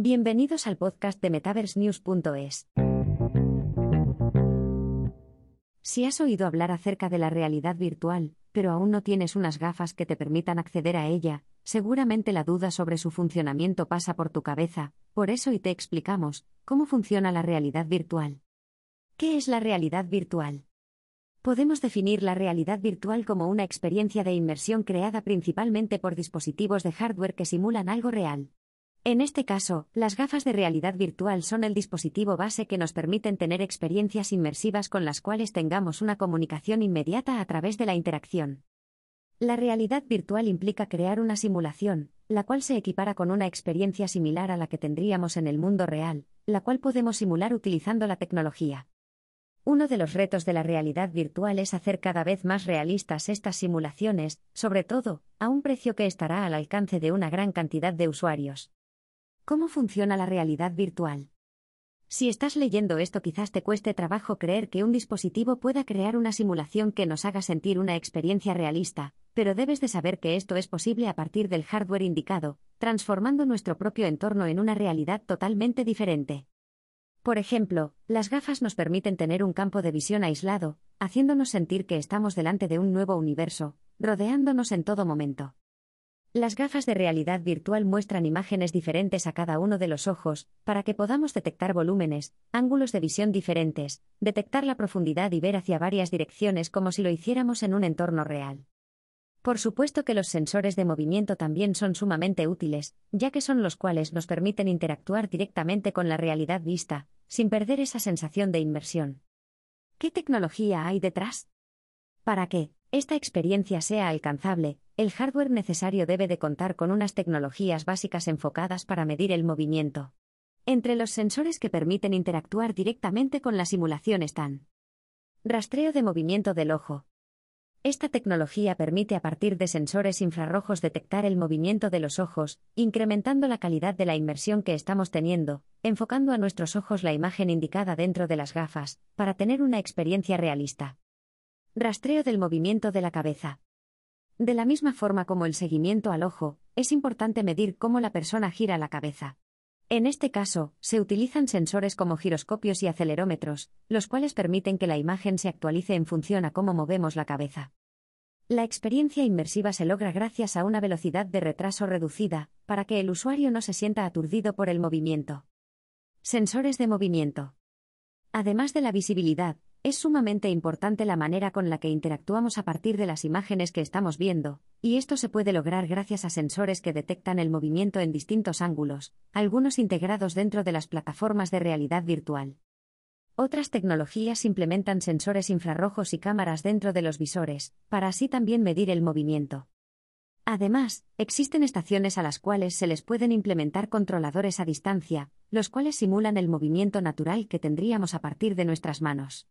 Bienvenidos al podcast de MetaverseNews.es. Si has oído hablar acerca de la realidad virtual, pero aún no tienes unas gafas que te permitan acceder a ella, seguramente la duda sobre su funcionamiento pasa por tu cabeza, por eso y te explicamos cómo funciona la realidad virtual. ¿Qué es la realidad virtual? Podemos definir la realidad virtual como una experiencia de inmersión creada principalmente por dispositivos de hardware que simulan algo real. En este caso, las gafas de realidad virtual son el dispositivo base que nos permiten tener experiencias inmersivas con las cuales tengamos una comunicación inmediata a través de la interacción. La realidad virtual implica crear una simulación, la cual se equipara con una experiencia similar a la que tendríamos en el mundo real, la cual podemos simular utilizando la tecnología. Uno de los retos de la realidad virtual es hacer cada vez más realistas estas simulaciones, sobre todo, a un precio que estará al alcance de una gran cantidad de usuarios. ¿Cómo funciona la realidad virtual? Si estás leyendo esto quizás te cueste trabajo creer que un dispositivo pueda crear una simulación que nos haga sentir una experiencia realista, pero debes de saber que esto es posible a partir del hardware indicado, transformando nuestro propio entorno en una realidad totalmente diferente. Por ejemplo, las gafas nos permiten tener un campo de visión aislado, haciéndonos sentir que estamos delante de un nuevo universo, rodeándonos en todo momento. Las gafas de realidad virtual muestran imágenes diferentes a cada uno de los ojos, para que podamos detectar volúmenes, ángulos de visión diferentes, detectar la profundidad y ver hacia varias direcciones como si lo hiciéramos en un entorno real. Por supuesto que los sensores de movimiento también son sumamente útiles, ya que son los cuales nos permiten interactuar directamente con la realidad vista, sin perder esa sensación de inmersión. ¿Qué tecnología hay detrás? Para que esta experiencia sea alcanzable, el hardware necesario debe de contar con unas tecnologías básicas enfocadas para medir el movimiento. Entre los sensores que permiten interactuar directamente con la simulación están rastreo de movimiento del ojo, esta tecnología permite a partir de sensores infrarrojos detectar el movimiento de los ojos, incrementando la calidad de la inmersión que estamos teniendo, enfocando a nuestros ojos la imagen indicada dentro de las gafas, para tener una experiencia realista. Rastreo del movimiento de la cabeza. De la misma forma como el seguimiento al ojo, es importante medir cómo la persona gira la cabeza. En este caso, se utilizan sensores como giroscopios y acelerómetros, los cuales permiten que la imagen se actualice en función a cómo movemos la cabeza. La experiencia inmersiva se logra gracias a una velocidad de retraso reducida, para que el usuario no se sienta aturdido por el movimiento. Sensores de movimiento. Además de la visibilidad, es sumamente importante la manera con la que interactuamos a partir de las imágenes que estamos viendo, y esto se puede lograr gracias a sensores que detectan el movimiento en distintos ángulos, algunos integrados dentro de las plataformas de realidad virtual. Otras tecnologías implementan sensores infrarrojos y cámaras dentro de los visores, para así también medir el movimiento. Además, existen estaciones a las cuales se les pueden implementar controladores a distancia, los cuales simulan el movimiento natural que tendríamos a partir de nuestras manos.